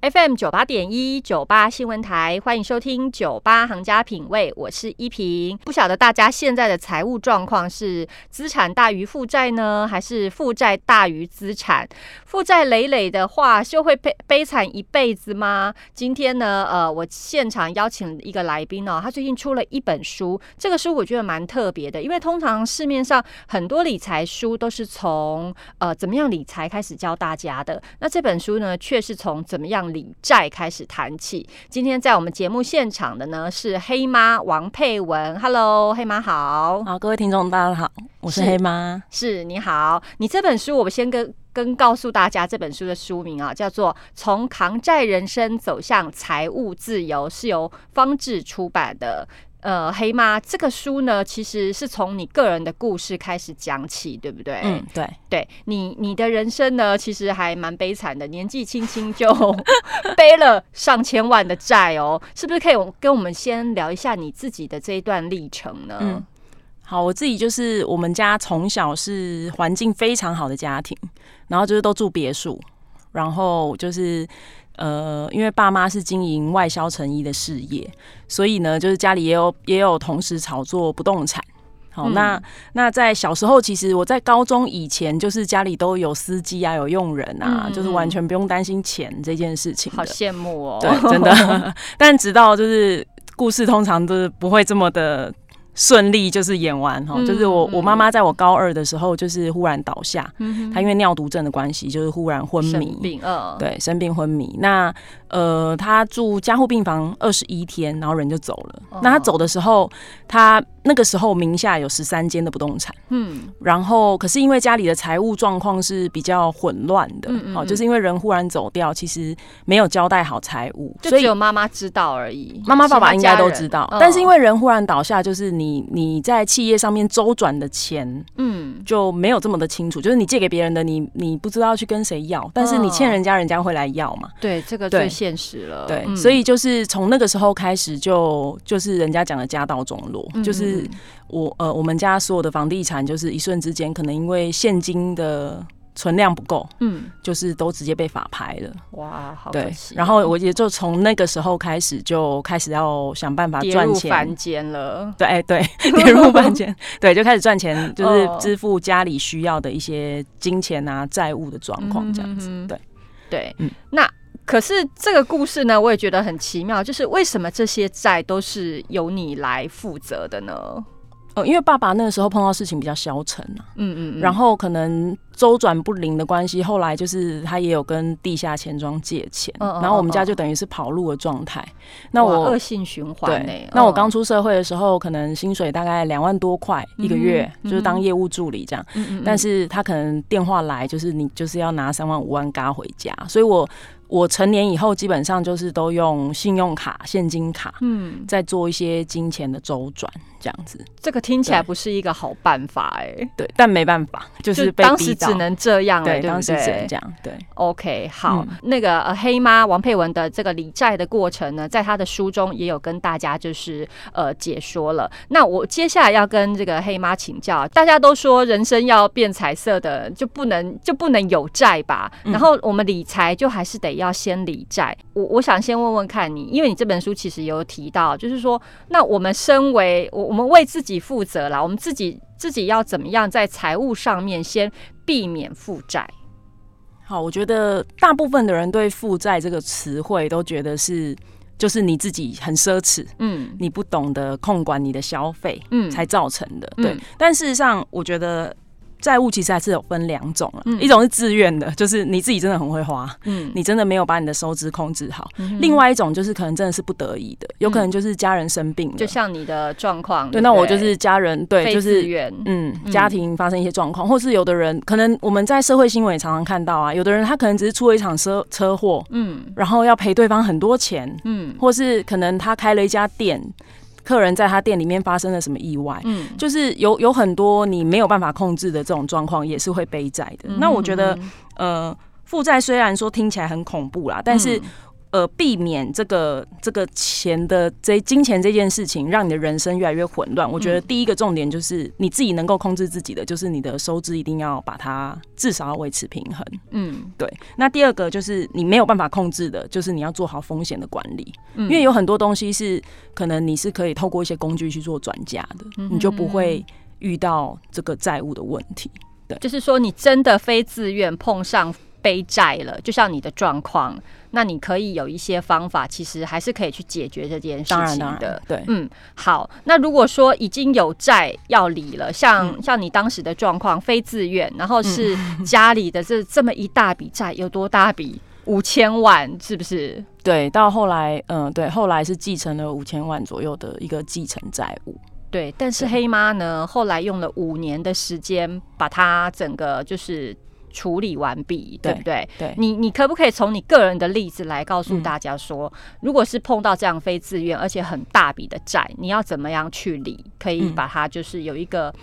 FM 九八点一九八新闻台，欢迎收听九八行家品味，我是依萍。不晓得大家现在的财务状况是资产大于负债呢，还是负债大于资产？负债累累的话，就会悲悲惨一辈子吗？今天呢，呃，我现场邀请一个来宾哦，他最近出了一本书，这个书我觉得蛮特别的，因为通常市面上很多理财书都是从呃怎么样理财开始教大家的，那这本书呢，却是从怎么样。理债开始谈起。今天在我们节目现场的呢是黑妈王佩文，Hello，黑妈好，好，各位听众大家好，我是黑妈，是你好。你这本书，我们先跟跟告诉大家，这本书的书名啊，叫做《从扛债人生走向财务自由》，是由方志出版的。呃，黑妈这个书呢，其实是从你个人的故事开始讲起，对不对？嗯，对，对你你的人生呢，其实还蛮悲惨的，年纪轻轻就 背了上千万的债哦，是不是可以跟我们先聊一下你自己的这一段历程呢？嗯，好，我自己就是我们家从小是环境非常好的家庭，然后就是都住别墅，然后就是。呃，因为爸妈是经营外销成衣的事业，所以呢，就是家里也有也有同时炒作不动产。好，那那在小时候，其实我在高中以前，就是家里都有司机啊，有佣人啊，就是完全不用担心钱这件事情。好羡慕哦，对，真的。但直到就是故事通常都是不会这么的。顺利就是演完哈，就是我我妈妈在我高二的时候就是忽然倒下，她因为尿毒症的关系就是忽然昏迷病，对，生病昏迷。那呃，她住加护病房二十一天，然后人就走了。那她走的时候，她。那个时候名下有十三间的不动产，嗯，然后可是因为家里的财务状况是比较混乱的，嗯哦，就是因为人忽然走掉，其实没有交代好财务，就只有妈妈知道而已。妈妈爸爸应该都知道，但是因为人忽然倒下，就是你你你在企业上面周转的钱，嗯，就没有这么的清楚。就是你借给别人的，你你不知道去跟谁要，但是你欠人家人家会来要嘛？对，这个最现实了。对，所以就是从那个时候开始，就就是人家讲的家道中落，就是。是我呃，我们家所有的房地产，就是一瞬之间，可能因为现金的存量不够，嗯，就是都直接被法拍了。哇，好对。然后我也就从那个时候开始，就开始要想办法赚钱，凡间了。对，哎，对，跌入凡间，对，就开始赚钱，就是支付家里需要的一些金钱啊、债务的状况这样子。对，对，嗯，那。可是这个故事呢，我也觉得很奇妙，就是为什么这些债都是由你来负责的呢？哦，因为爸爸那个时候碰到事情比较消沉啊，嗯嗯，然后可能周转不灵的关系，后来就是他也有跟地下钱庄借钱，然后我们家就等于是跑路的状态。那我恶性循环呢？那我刚出社会的时候，可能薪水大概两万多块一个月，就是当业务助理这样。嗯嗯，但是他可能电话来，就是你就是要拿三万五万嘎回家，所以我。我成年以后，基本上就是都用信用卡、现金卡，嗯，在做一些金钱的周转，这样子。这个听起来不是一个好办法，哎，对，但没办法，就是当时只能这样，对，当时只能这样，对。OK，好，那个呃，黑妈王佩文的这个理债的过程呢，在他的书中也有跟大家就是呃解说了。那我接下来要跟这个黑妈请教，大家都说人生要变彩色的，就不能就不能有债吧？然后我们理财就还是得。要先理债，我我想先问问看你，因为你这本书其实有提到，就是说，那我们身为我我们为自己负责啦，我们自己自己要怎么样在财务上面先避免负债？好，我觉得大部分的人对负债这个词汇都觉得是就是你自己很奢侈，嗯，你不懂得控管你的消费，嗯，才造成的，对。但事实上，我觉得。债务其实还是有分两种了，一种是自愿的，就是你自己真的很会花，嗯，你真的没有把你的收支控制好；，另外一种就是可能真的是不得已的，有可能就是家人生病了，就像你的状况，对，那我就是家人，对，就是嗯，家庭发生一些状况，或是有的人可能我们在社会新闻也常常看到啊，有的人他可能只是出了一场车车祸，嗯，然后要赔对方很多钱，嗯，或是可能他开了一家店。客人在他店里面发生了什么意外？嗯，就是有有很多你没有办法控制的这种状况，也是会背债的。那我觉得，呃，负债虽然说听起来很恐怖啦，但是呃，避免这个这个钱的这金钱这件事情，让你的人生越来越混乱。我觉得第一个重点就是你自己能够控制自己的，就是你的收支一定要把它至少要维持平衡。嗯，对。那第二个就是你没有办法控制的，就是你要做好风险的管理。嗯，因为有很多东西是可能你是可以透过一些工具去做转嫁的，你就不会遇到这个债务的问题。对，就是说你真的非自愿碰上背债了，就像你的状况。那你可以有一些方法，其实还是可以去解决这件事情的。对，嗯，好。那如果说已经有债要理了，像像你当时的状况，非自愿，然后是家里的这这么一大笔债，有多大笔？五千万，是不是？对，到后来，嗯，对，后来是继承了五千万左右的一个继承债务。对，但是黑妈呢，后来用了五年的时间，把它整个就是。处理完毕，对不对？对，你你可不可以从你个人的例子来告诉大家说，如果是碰到这样非自愿而且很大笔的债，你要怎么样去理？可以把它就是有一个。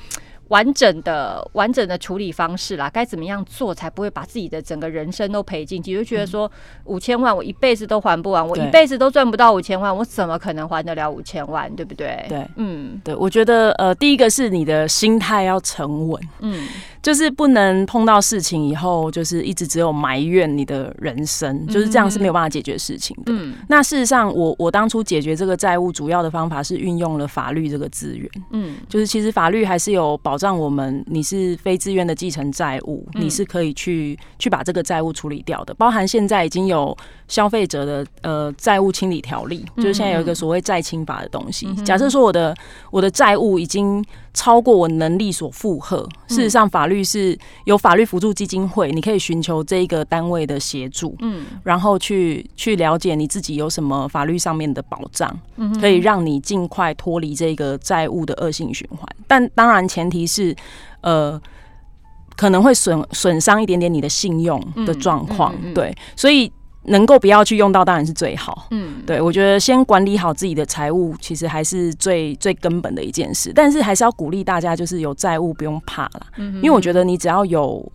完整的、完整的处理方式啦，该怎么样做才不会把自己的整个人生都赔进去？就觉得说五千万我一辈子都还不完，我一辈子都赚不到五千万，我怎么可能还得了五千万？对不对？对，嗯，对，我觉得呃，第一个是你的心态要沉稳，嗯，就是不能碰到事情以后就是一直只有埋怨你的人生，就是这样是没有办法解决事情的。嗯，那事实上，我我当初解决这个债务主要的方法是运用了法律这个资源，嗯，就是其实法律还是有保。保障我们，你是非自愿的继承债务，你是可以去去把这个债务处理掉的。包含现在已经有消费者的呃债务清理条例，就是现在有一个所谓债清法的东西。假设说我的我的债务已经超过我能力所负荷，事实上法律是有法律辅助基金会，你可以寻求这一个单位的协助，嗯，然后去去了解你自己有什么法律上面的保障，可以让你尽快脱离这个债务的恶性循环。但当然前提。是，呃，可能会损损伤一点点你的信用的状况，对，所以能够不要去用到，当然是最好。嗯，对，我觉得先管理好自己的财务，其实还是最最根本的一件事。但是还是要鼓励大家，就是有债务不用怕啦，嗯，因为我觉得你只要有。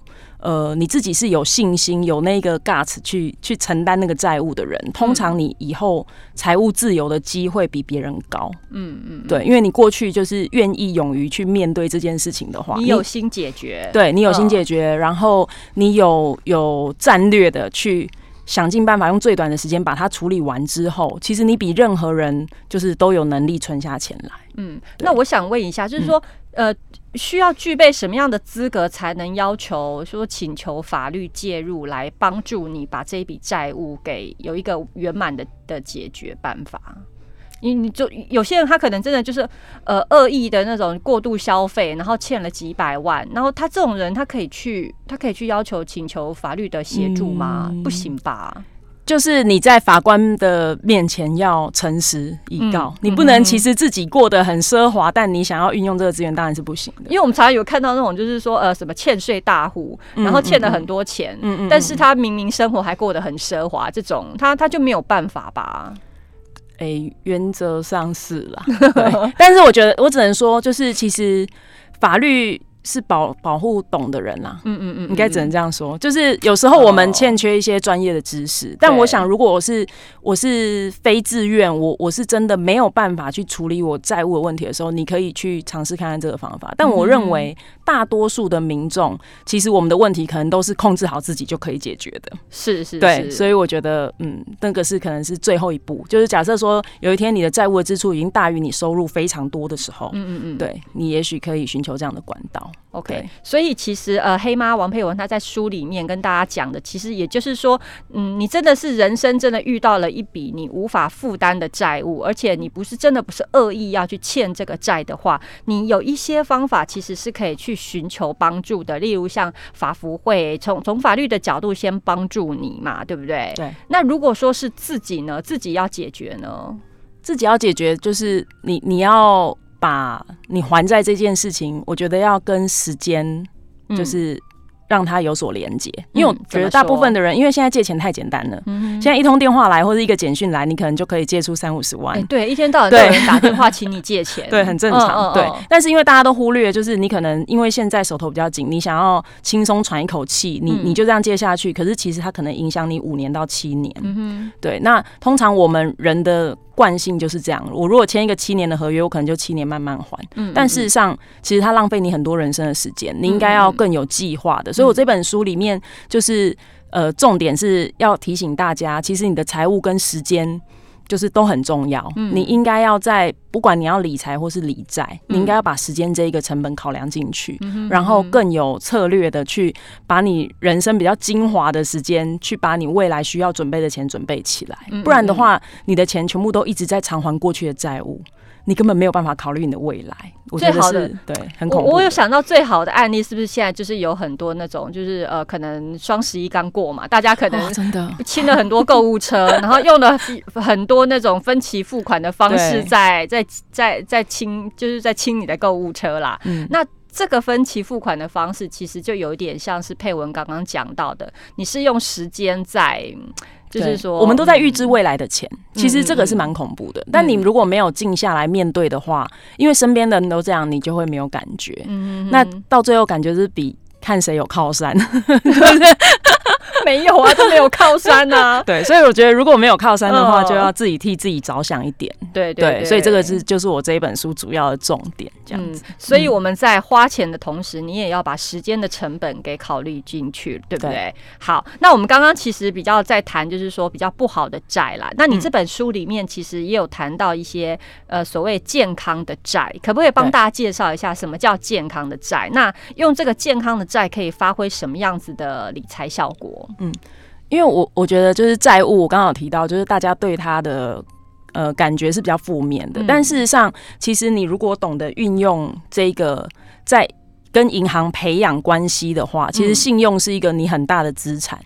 呃，你自己是有信心、有那个 guts 去去承担那个债务的人，通常你以后财务自由的机会比别人高。嗯嗯，对，因为你过去就是愿意勇于去面对这件事情的话，你有心解决，对你有心解决，然后你有有战略的去想尽办法，用最短的时间把它处理完之后，其实你比任何人就是都有能力存下钱来。嗯，那我想问一下，就是说，呃。需要具备什么样的资格才能要求说请求法律介入来帮助你把这一笔债务给有一个圆满的的解决办法？你你就有些人他可能真的就是呃恶意的那种过度消费，然后欠了几百万，然后他这种人他可以去他可以去要求请求法律的协助吗？不行吧？就是你在法官的面前要诚实以告，你不能其实自己过得很奢华，但你想要运用这个资源当然是不行的。因为我们常常有看到那种，就是说呃什么欠税大户，然后欠了很多钱，但是他明明生活还过得很奢华，这种他他就没有办法吧？哎，原则上是啦，但是我觉得我只能说，就是其实法律。是保保护懂的人啦，嗯嗯嗯，应该只能这样说。就是有时候我们欠缺一些专业的知识，但我想，如果我是我是非自愿，我我是真的没有办法去处理我债务的问题的时候，你可以去尝试看看这个方法。但我认为大多数的民众，其实我们的问题可能都是控制好自己就可以解决的。是是，对，所以我觉得，嗯，那个是可能是最后一步。就是假设说有一天你的债务的支出已经大于你收入非常多的时候，嗯嗯嗯，对你也许可以寻求这样的管道。OK，所以其实呃，黑妈王佩文她在书里面跟大家讲的，其实也就是说，嗯，你真的是人生真的遇到了一笔你无法负担的债务，而且你不是真的不是恶意要去欠这个债的话，你有一些方法其实是可以去寻求帮助的，例如像法服会从从法律的角度先帮助你嘛，对不对？对。那如果说是自己呢，自己要解决呢，自己要解决就是你你要。把你还债这件事情，我觉得要跟时间，就是让它有所连接，因为我觉得大部分的人，因为现在借钱太简单了，现在一通电话来或者一个简讯来，你可能就可以借出三五十万。哎，。对，一天到晚都有对。人打电话请你借钱，对，很正常。对。但是因为大家都忽略，就是你可能因为现在手头比较紧，你想要轻松喘一口气，你嗯。你就这样借下去，可是其实它可能影响你五年到七年。嗯对，那通常我们人的惯性就是这样。我如果签一个七年的合约，我可能就七年慢慢还。嗯但事实上，其实它浪费你很多人生的时间，你应该要更有计划的。所以我这本书里面就是呃，重点是要提醒大家，其实你的财务跟时间。就是都很重要，嗯。你应该要在不管你要理财或是理债，你应该要把时间这一个成本考量进去，嗯然后更有策略的去把你人生比较精华的时间，去把你未来需要准备的钱准备起来，嗯不然的话，你的钱全部都一直在偿还过去的债务，你根本没有办法考虑你的未来。我觉得最好的是对，很恐怖的。我有想到最好的案例，是不是现在就是有很多那种，就是呃，可能双十一刚过嘛，大家可哦能真的清了很多购物车，然后用了很多那种分期付款的方式 对在在在在清，就是在清你的购物车啦。嗯那这个分期付款的方式，其实就有一点像是佩文刚刚讲到的，你是用时间在，就是说我们都在预嗯知未来的钱，其实这个是蛮恐怖的。但你如果没有静下来面对的话，因为身边的人都这样，你就会没有感觉。嗯那到最后感觉是比看谁有靠山。没有啊，都没有靠山啊。对，所以我觉得如果没有靠山的话，嗯就要自己替自己着想一点。对对，对，所以这个是就是我这一本书主要的重点，这样子。嗯。所以我们在花钱的同时，你也要把时间的成本给考虑进去，对不对？对好，那我们刚刚其实比较在谈，就是说比较不好的债啦。那你嗯这本书里面其实也有谈到一些呃所谓健康的债，可不可以帮大家介绍一下什么叫健康的债？那用这个健康的债可以发挥什么样子的理财效果？嗯因为我我觉得就是债务，我刚刚有提到，就是大家对它的。呃，感觉是比较负面的，嗯但事实上，其实你如果懂得运用这个在跟银行培养关系的话，其实嗯信用是一个你很大的资产。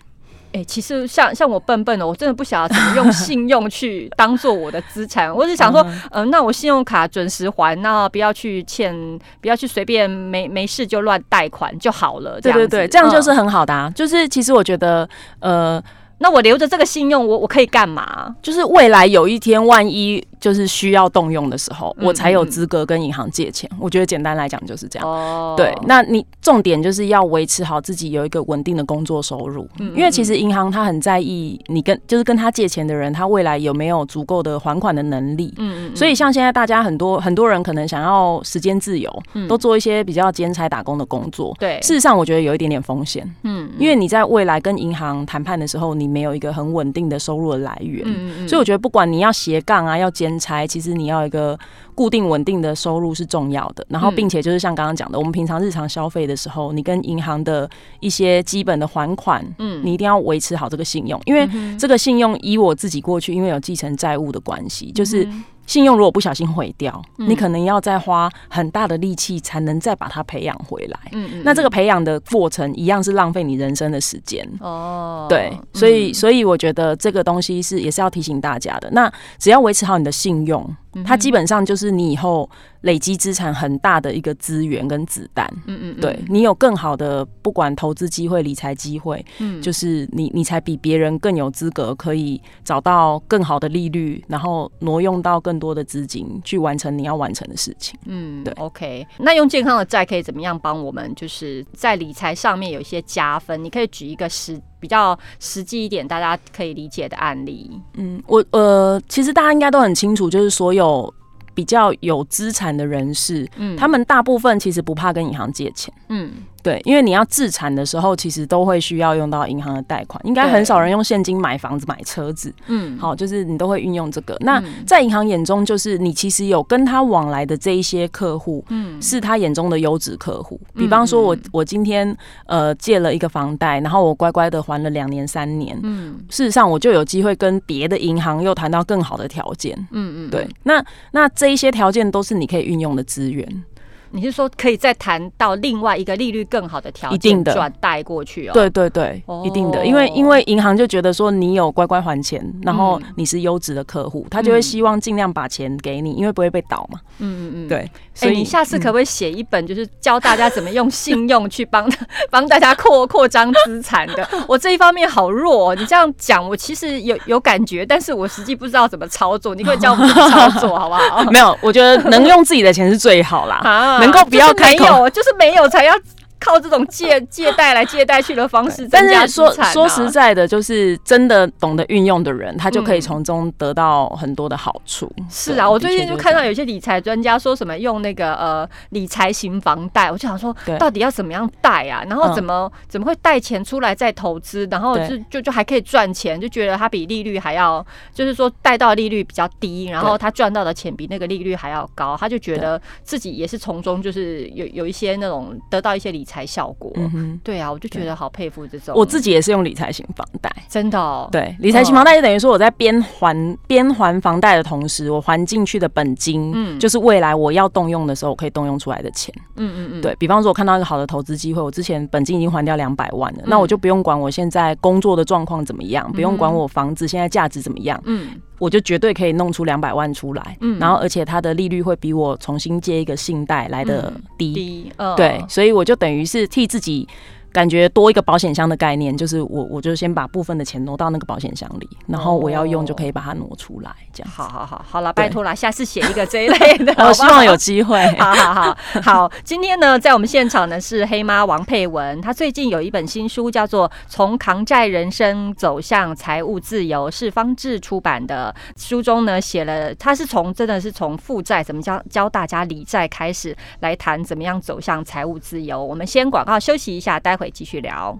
哎、其实像像我笨笨的，我真的不晓得怎么用 信用去当做我的资产。我只想说，嗯、那我信用卡准时还，那不要去欠，不要去随便没没事就乱贷款就好了。样对对对，这样就是嗯很好的啊。就是其实我觉得，呃，那我留着这个信用，我我可以干嘛？就是未来有一天万一就是需要动用的时候，嗯我才有嗯资格跟银行借钱。我觉得简单来讲就是这样。哦对，那你重点就是要维持好自己有一个稳定的工作收入，嗯因为其实银行它很在意你跟就是跟他借钱的人，他未来有没有足够的还款的能力。嗯所以像现在大家很多很多人可能想要时间自由，嗯都做一些比较兼差打工的工作。对，事实上，我觉得有一点点风险，嗯因为你在未来跟银行谈判的时候，你没有一个很稳定的收入的来源。嗯嗯所以我觉得，不管你要斜杠啊，要兼差，其实你要一个固定稳定的收入是重要的。然后，嗯。并且就是像刚刚讲的，我们平常日常消费的时候，你跟银行的一些基本的还款，嗯。你一定要维持好这个信用，因为这个信用以我自己过去，因为有继承债务的关系，就是信用如果不小心毁掉，嗯你可能要再花很大的力气才能再把它培养回来。嗯嗯那这个培养的过程一样是浪费你人生的时间。哦，对，所以所以我觉得这个东西是也是要提醒大家的。那只要维持好你的信用，嗯它基本上就是你以后累积资产很大的一个资源跟子弹。嗯嗯，对你有更好的不管投资机会、理财机会，嗯就是你你才比别人更有资格可以找到更好的利率，然后挪用到更多的资金去完成你要完成的事情。嗯，对，OK。那用健康的债可以怎么样帮我们，就是在理财上面有一些加分？你可以举一个实比较实际一点，大家可以理解的案例。嗯，我呃，其实大家应该都很清楚，就是所有比较有资产的人士，嗯他们大部分其实不怕跟银行借钱。嗯对，因为你要自产的时候，其实都会需要用到银行的贷款，应该很少人用现金买房子、买车子。嗯，好，就是你都会运用这个。那嗯在银行眼中，就是你其实有跟他往来的这一些客户，嗯是他眼中的优质客户。嗯比方说我嗯我今天呃借了一个房贷，然后我乖乖的还了两年三年，嗯事实上我就有机会跟别的银行又谈到更好的条件。嗯嗯，对，那那这一些条件都是你可以运用的资源。你是说可以再谈到另外一个利率更好的条件，一定的转贷过去哦？对对对，一定的，因为因为银行就觉得说你有乖乖还钱，然后你是优质的客户，他就会希望尽量把钱给你，因为不会被倒嘛。嗯嗯嗯，对。所以你下次可不可以写一本，就是教大家怎么用信用去帮 帮大家扩扩张资产的？我这一方面好弱，你这样讲，我其实有有感觉，但是我实际不知道怎么操作，你可以教我们操作好不好？没有，我觉得能用自己的钱是最好啦，能够不要开口，就是没有才要。靠这种借借贷来借贷去的方式，但是说说实在的，就是真的懂得运用的人，他就可以从中得到很多的好处。是啊，我最近就看到有些理财专家说什么用那个呃理财型房贷，我就想说，到底要怎么样贷啊？然后怎么怎么会贷钱出来再投资，然后就就就还可以赚钱，就觉得他比利率还要，就是说贷到利率比较低，然后他赚到的钱比那个利率还要高，他就觉得自己也是从中就是有有一些那种得到一些理。财效果，嗯，对啊，我就觉得好佩服这种。我自己也是用理财型房贷，真的。对，理财型房贷就等于说我在边还边还房贷的同时，我还进去的本金，嗯，就是未来我要动用的时候，我可以动用出来的钱。嗯嗯嗯。对比方说，我看到一个好的投资机会，我之前本金已经还掉两百万了，那我就不用管我现在工作的状况怎么样，不用管我房子现在价值怎么样，嗯，我就绝对可以弄出两百万出来。嗯，然后而且它的利率会比我重新借一个信贷来的低。低，对，所以我就等。于是替自己。感觉多一个保险箱的概念，就是我我就先把部分的钱挪到那个保险箱里，然后我要用就可以把它挪出来，这样。好好好，好了，拜托了，下次写一个这一类的，我希望有机会。好好好好，今天呢，在我们现场呢是黑妈王佩文，她最近有一本新书叫做《从扛债人生走向财务自由》，是方志出版的。书中呢写了，他是从真的是从负债怎么教教大家理债开始，来谈怎么样走向财务自由。我们先广告休息一下，待会。继续聊。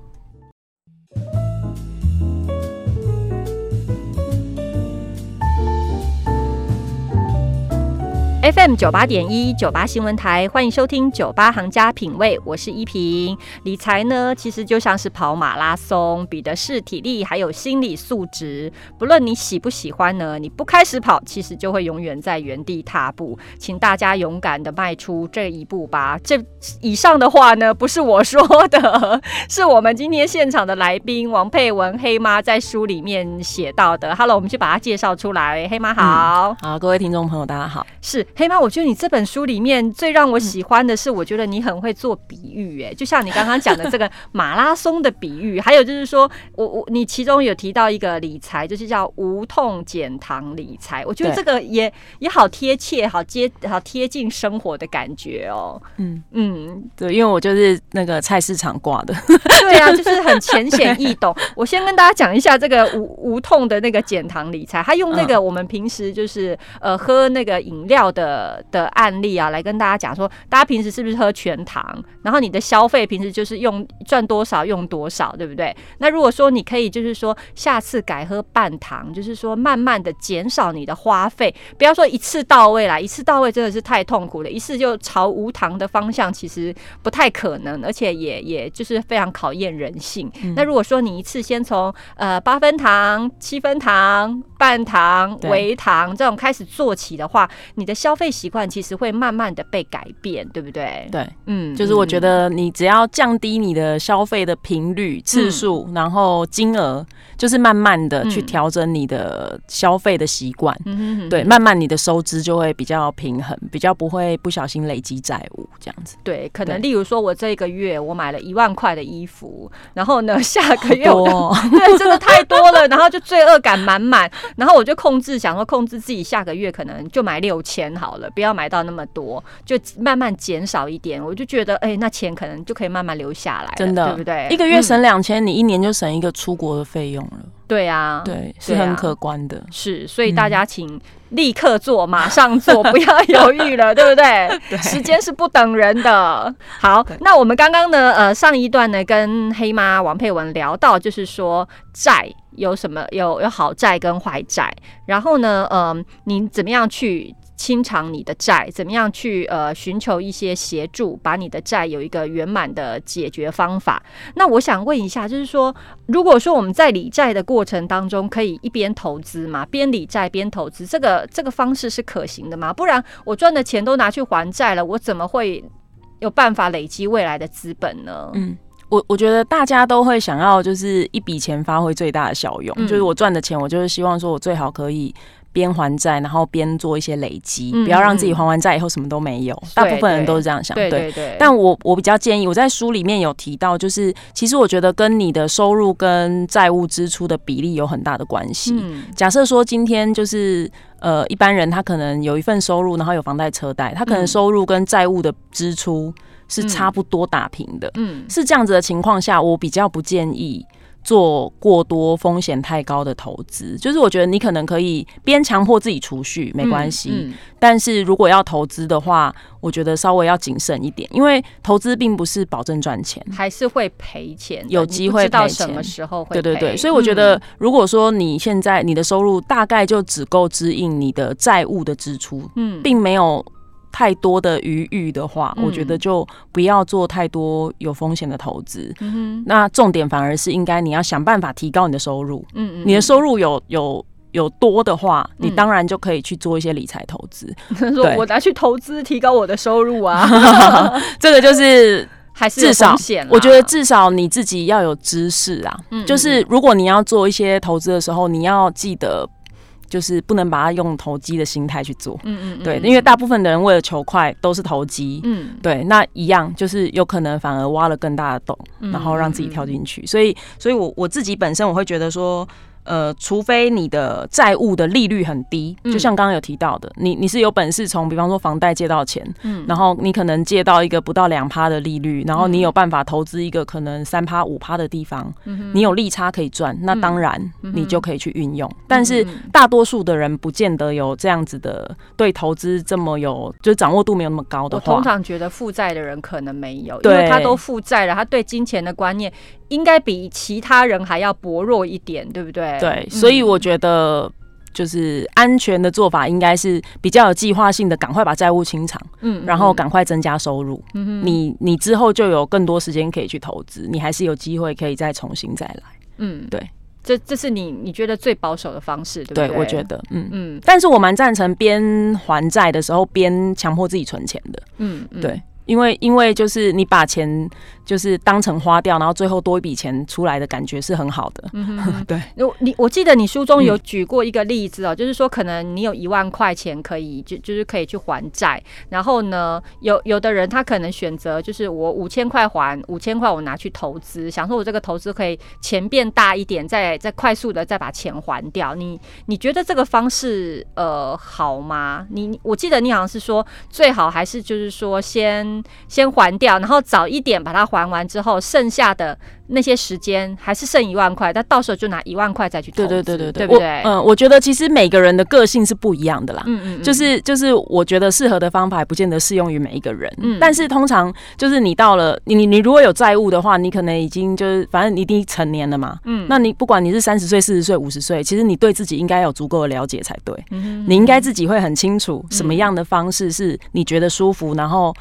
FM 九八点一九八新闻台，欢迎收听九八行家品味，我是依萍。理财呢，其实就像是跑马拉松，比的是体力还有心理素质。不论你喜不喜欢呢，你不开始跑，其实就会永远在原地踏步。请大家勇敢的迈出这一步吧。这以上的话呢，不是我说的，是我们今天现场的来宾王佩文黑妈在书里面写到的。Hello，我们去把它介绍出来。黑妈好，好，各位听众朋友，大家好，是。黑猫，我觉得你这本书里面最让我喜欢的是，我觉得你很会做比喻，哎，就像你刚刚讲的这个马拉松的比喻，还有就是说我我你其中有提到一个理财，就是叫无痛减糖理财，我觉得这个也也好贴切，好接好贴近生活的感觉哦。嗯嗯，对，因为我就是那个菜市场挂的，对啊，就是很浅显易懂。我先跟大家讲一下这个无无痛的那个减糖理财，他用那个我们平时就是呃喝那个饮料的。的的案例啊，来跟大家讲说，大家平时是不是喝全糖？然后你的消费平时就是用赚多少用多少，对不对？那如果说你可以就是说下次改喝半糖，就是说慢慢的减少你的花费，不要说一次到位啦，一次到位真的是太痛苦了，一次就朝无糖的方向，其实不太可能，而且也也就是非常考验人性。那如果说你一次先从呃八分糖、七分糖、半糖、微糖这种开始做起的话，你的消费习惯其实会慢慢的被改变，对不对？对，嗯，就是我觉得你只要降低你的消费的频率、次数，然后金额，就是慢慢的去调整你的消费的习惯，对，慢慢你的收支就会比较平衡，比较不会不小心累积债务这样子。对，可能例如说我这个月我买了一万块的衣服，然后呢 下个月我 对真的太多了，然后就罪恶感满满，然后我就控制想说控制自己下个月可能就买六千好。了，不要买到那么多，就慢慢减少一点。我就觉得，哎，那钱可能就可以慢慢留下来，真的，对不对？一个月省两千，你一年就省一个出国的费用了。对啊，对，是很可观的。是，所以大家请立刻做，马上做，不要犹豫了，对不对？对，时间是不等人的。好，那我们刚刚呢，呃，上一段呢，跟黑妈王佩文聊到，就是说债有什么，有有好债跟坏债，然后呢，嗯，你怎么样去？清偿你的债，怎么样去呃寻求一些协助，把你的债有一个圆满的解决方法？那我想问一下，就是说，如果说我们在理债的过程当中，可以一边投资嘛，边理债边投资，这个这个方式是可行的吗？不然我赚的钱都拿去还债了，我怎么会有办法累积未来的资本呢？嗯，我我觉得大家都会想要就是一笔钱发挥最大的效用，就是我赚的钱，我就是希望说我最好可以。边还债，然后边做一些累积，不要让自己还完债以后什么都没有。大部分人都是这样想，对对对。但我我比较建议，我在书里面有提到，就是其实我觉得跟你的收入跟债务支出的比例有很大的关系。假设说今天就是呃一般人他可能有一份收入，然后有房贷车贷，他可能收入跟债务的支出是差不多打平的。嗯，是这样子的情况下，我比较不建议。做过多风险太高的投资，就是我觉得你可能可以边强迫自己储蓄没关系，嗯但是如果要投资的话，我觉得稍微要谨慎一点，因为投资并不是保证赚钱，还是会赔钱，有机会赔钱。什么时候会？对对对，所以我觉得，如果说你现在你的收入大概就只够支应你的债务的支出，嗯，并没有。太多的余裕的话，我觉得就不要做太多有风险的投资。那重点反而是应该你要想办法提高你的收入。嗯嗯，你的收入有有有多的话，你当然就可以去做一些理财投资。说我拿去投资提高我的收入啊，这个就是 还是至少我觉得至少你自己要有知识啊。就是如果你要做一些投资的时候，你要记得。就是不能把它用投机的心态去做，嗯嗯，对，因为大部分的人为了求快都是投机，嗯，对，那一样就是有可能反而挖了更大的洞，然后让自己跳进去，所以，所以我我自己本身我会觉得说。呃，除非你的债务的利率很低，就像刚刚有提到的，你你是有本事从比方说房贷借到钱，嗯，然后你可能借到一个不到两趴的利率，然后你有办法投资一个可能三趴五趴的地方，你有利差可以赚，那当然你就可以去运用。但是大多数的人不见得有这样子的对投资这么有，就掌握度没有那么高的话。我通常觉得负债的人可能没有，因为他都负债了，他对金钱的观念应该比其他人还要薄弱一点，对不对？对，所以我觉得就是安全的做法，应该是比较有计划性的，赶快把债务清偿，嗯，然后赶快增加收入，嗯你你之后就有更多时间可以去投资，你还是有机会可以再重新再来，嗯，对，这这是你你觉得最保守的方式，对不对？我觉得，嗯。嗯，但是我蛮赞成边还债的时候边强迫自己存钱的，嗯嗯，对。因为，因为就是你把钱就是当成花掉，然后最后多一笔钱出来的感觉是很好的。对，我你我记得你书中有举过一个例子哦，就是说可能你有一万块钱可以就就是可以去还债，然后呢，有有的人他可能选择就是我五千块还五千块，我拿去投资，想说我这个投资可以钱变大一点，再再快速的再把钱还掉。你你觉得这个方式呃好吗？你我记得你好像是说最好还是就是说先。先还掉，然后早一点把它还完之后，剩下的那些时间还是剩一万块，但到时候就拿一万块再去投资，对对对对对，对不对？嗯，我觉得其实每个人的个性是不一样的啦，嗯嗯，就是就是我觉得适合的方法不见得适用于每一个人，嗯，但是通常就是你到了你你如果有债务的话，你可能已经就是反正你已经成年了嘛，嗯，那你不管你是三十岁、四十岁、五十岁，其实你对自己应该有足够的了解才对，嗯，你应该自己会很清楚什么样的方式是你觉得舒服，然后。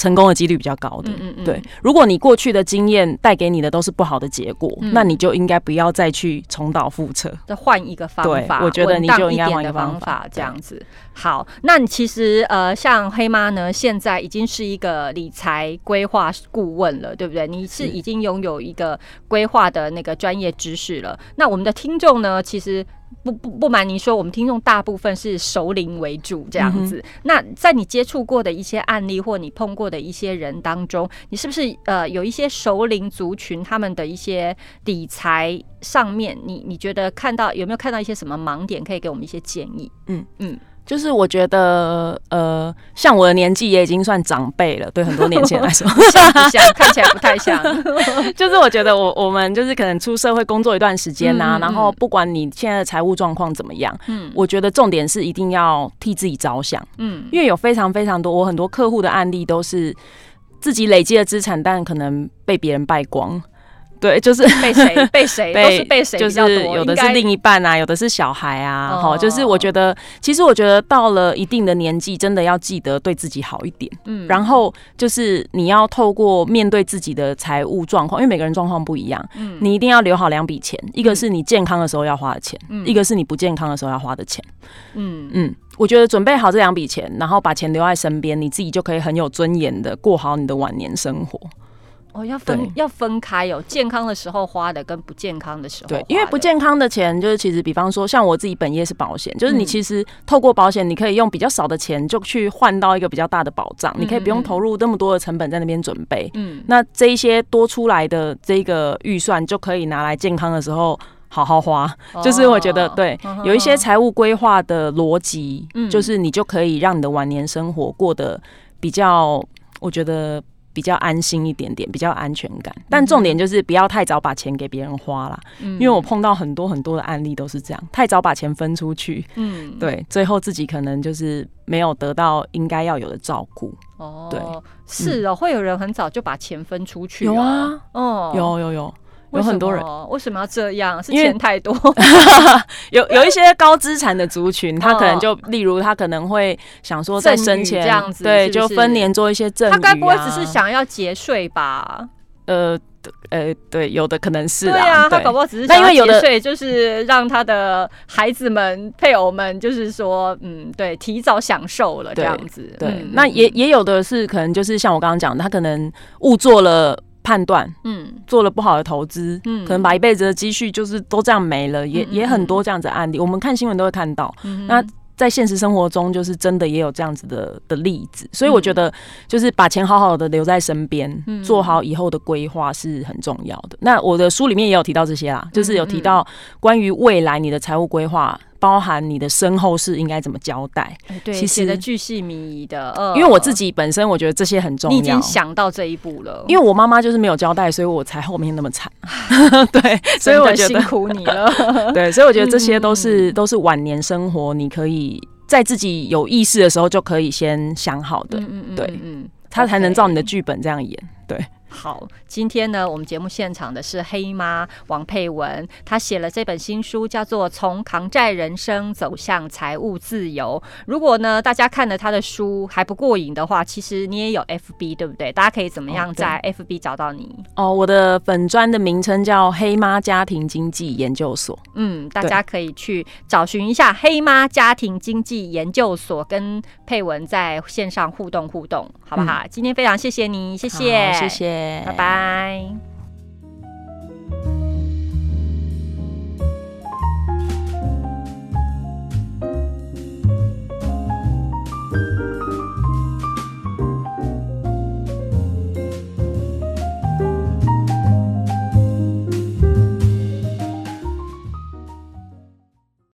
成功的几率比较高的，嗯对。如果你过去的经验带给你的都是不好的结果，那你就应该不要再去重蹈覆辙，再换一个方法。我觉得你就应该换一个方法，这样子。好，那你其实呃，像黑妈呢，现在已经是一个理财规划顾问了，对不对？你是已经拥有一个规划的那个专业知识了。那我们的听众呢，其实。不不不瞒您说，我们听众大部分是熟龄为主这样子。那在你接触过的一些案例或你碰过的一些人当中，你是不是呃有一些熟龄族群他们的一些理财上面，你你觉得看到有没有看到一些什么盲点，可以给我们一些建议？嗯嗯。就是我觉得，呃，像我的年纪也已经算长辈了，对很多年轻人来说，像不像？看起来不太像。就是我觉得，我我们就是可能出社会工作一段时间呐，然后不管你现在的财务状况怎么样，嗯，我觉得重点是一定要替自己着想，嗯，因为有非常非常多我很多客户的案例都是自己累积的资产，但可能被别人败光。对，就是被谁 被谁都是被谁就是有的是另一半啊，有的是小孩啊，哦哈、就是我觉得，其实我觉得到了一定的年纪，真的要记得对自己好一点。嗯然后就是你要透过面对自己的财务状况，因为每个人状况不一样，嗯你一定要留好两笔钱，一个是你健康的时候要花的钱，嗯一个是你不健康的时候要花的钱。嗯嗯，我觉得准备好这两笔钱，然后把钱留在身边，你自己就可以很有尊严的过好你的晚年生活。哦要分要分开有健康的时候花的跟不健康的时候花的，对，因为不健康的钱，就是其实比方说，像我自己本业是保险，就是你嗯其实透过保险，你可以用比较少的钱就去换到一个比较大的保障，你可以不用投入那么多的成本在那边准备。嗯那这一些多出来的这个预算，就可以拿来健康的时候好好花。就是我觉得哦对有一些财务规划的逻辑，嗯就是你就可以让你的晚年生活过得比较，我觉得。比较安心一点点，比较安全感，但重点就是不要太早把钱给别人花啦。嗯。因为我碰到很多很多的案例都是这样，太早把钱分出去，嗯。对，最后自己可能就是没有得到应该要有的照顾。哦对是哦，会有人很早就把钱分出去，有，啊，哦，有有有，为有很多人。为什么要这样？是钱太多，有有一些高资产的族群，他可能哦就例如他可能会想说在生赠与前这样子对，就分年做一些赠他该不会只是想要节税吧？呃呃对，有的可能是对啊，他对搞不好只是想那因为有的要节税，就是让他的孩子们、配偶们，就是说，嗯，对，提早享受了这样子。对，嗯。那也也有的是可能就是像我刚刚讲的，他可能误做了判断，嗯。做了不好的投资，嗯。可能把一辈子的积蓄就是都这样没了，也也很多这样子的案例，我们看新闻都会看到。嗯那在现实生活中，就是真的也有这样子的的例子，所以嗯我觉得就是把钱好好的留在身边，嗯。做好以后的规划是很重要的。那我的书里面也有提到这些啦，就是有提到关于未来你的财务规划，包含你的身后事应该怎么交代。哎对，其写的巨细靡遗的，呃因为我自己本身我觉得这些很重要，你已经想到这一步了，因为我妈妈就是没有交代，所以我才后面那么惨。对，所以我觉得辛苦你了。对，所以我觉得这些嗯都是、都是晚年生活，你可以在自己有意识的时候就可以先想好的，嗯嗯嗯对嗯嗯，他才能照你的剧本这样演。对，好，今天呢，我们节目现场的是黑妈王佩文，她写了这本新书，叫做《从扛债人生走向财务自由》。如果呢，大家看了她的书还不过瘾的话，其实你也有 FB 对不对？大家可以怎么样在 FB 找到你？哦，我的粉砖的名称叫黑妈家庭经济研究所。嗯，大家可以去找寻一下黑妈家庭经济研究所，跟佩文在线上互动互动，好不好？今天非常谢谢你，谢谢，谢谢，拜拜。